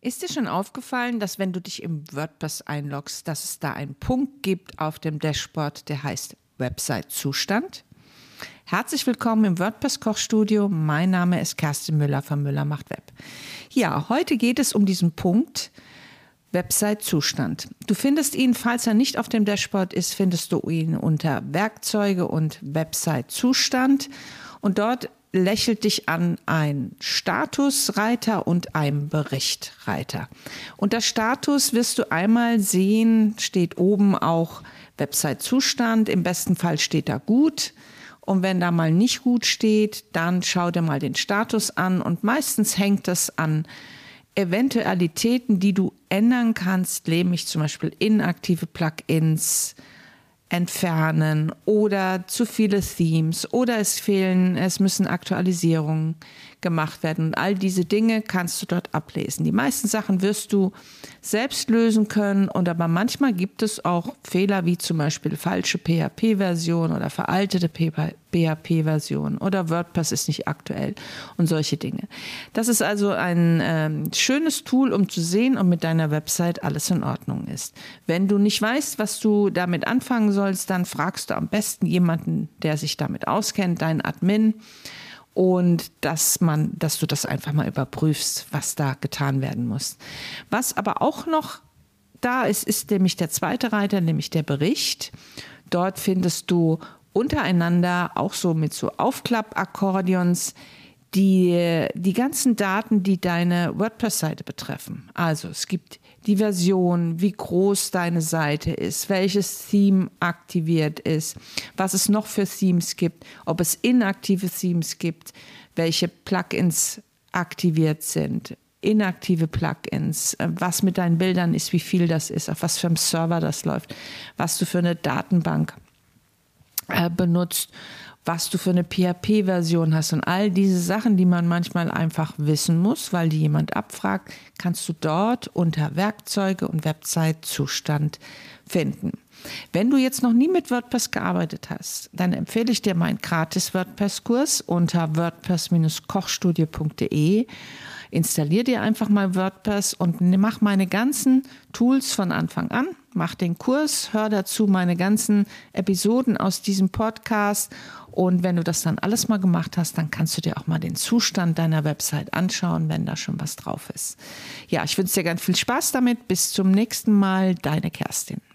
Ist dir schon aufgefallen, dass wenn du dich im WordPress einloggst, dass es da einen Punkt gibt auf dem Dashboard, der heißt Website-Zustand? Herzlich willkommen im WordPress-Kochstudio. Mein Name ist Kerstin Müller von Müller macht Web. Ja, heute geht es um diesen Punkt Website-Zustand. Du findest ihn, falls er nicht auf dem Dashboard ist, findest du ihn unter Werkzeuge und Website-Zustand. Und dort lächelt dich an ein Statusreiter und ein Berichtreiter. Unter Status wirst du einmal sehen, steht oben auch Website-Zustand. Im besten Fall steht da gut. Und wenn da mal nicht gut steht, dann schau dir mal den Status an. Und meistens hängt das an Eventualitäten, die du ändern kannst, nämlich zum Beispiel inaktive Plugins, entfernen oder zu viele Themes oder es fehlen, es müssen Aktualisierungen gemacht werden. Und all diese Dinge kannst du dort ablesen. Die meisten Sachen wirst du selbst lösen können und aber manchmal gibt es auch Fehler wie zum Beispiel falsche PHP-Version oder veraltete PHP-Version oder WordPress ist nicht aktuell und solche Dinge. Das ist also ein ähm, schönes Tool, um zu sehen, ob mit deiner Website alles in Ordnung ist. Wenn du nicht weißt, was du damit anfangen sollst, dann fragst du am besten jemanden, der sich damit auskennt, deinen Admin und dass man, dass du das einfach mal überprüfst, was da getan werden muss. Was aber auch noch da ist, ist nämlich der zweite Reiter, nämlich der Bericht. Dort findest du untereinander auch so mit so Aufklappakkordeons die, die ganzen Daten, die deine WordPress-Seite betreffen. Also es gibt die Version, wie groß deine Seite ist, welches Theme aktiviert ist, was es noch für Themes gibt, ob es inaktive Themes gibt, welche Plugins aktiviert sind, inaktive Plugins, äh, was mit deinen Bildern ist, wie viel das ist, auf was für einem Server das läuft, was du für eine Datenbank benutzt was du für eine PHP-Version hast und all diese Sachen, die man manchmal einfach wissen muss, weil die jemand abfragt, kannst du dort unter Werkzeuge und Website-Zustand finden. Wenn du jetzt noch nie mit WordPress gearbeitet hast, dann empfehle ich dir meinen gratis WordPress-Kurs unter wordpress-kochstudie.de installier dir einfach mal WordPress und mach meine ganzen Tools von Anfang an. Mach den Kurs, hör dazu meine ganzen Episoden aus diesem Podcast. Und wenn du das dann alles mal gemacht hast, dann kannst du dir auch mal den Zustand deiner Website anschauen, wenn da schon was drauf ist. Ja, ich wünsche dir ganz viel Spaß damit. Bis zum nächsten Mal, deine Kerstin.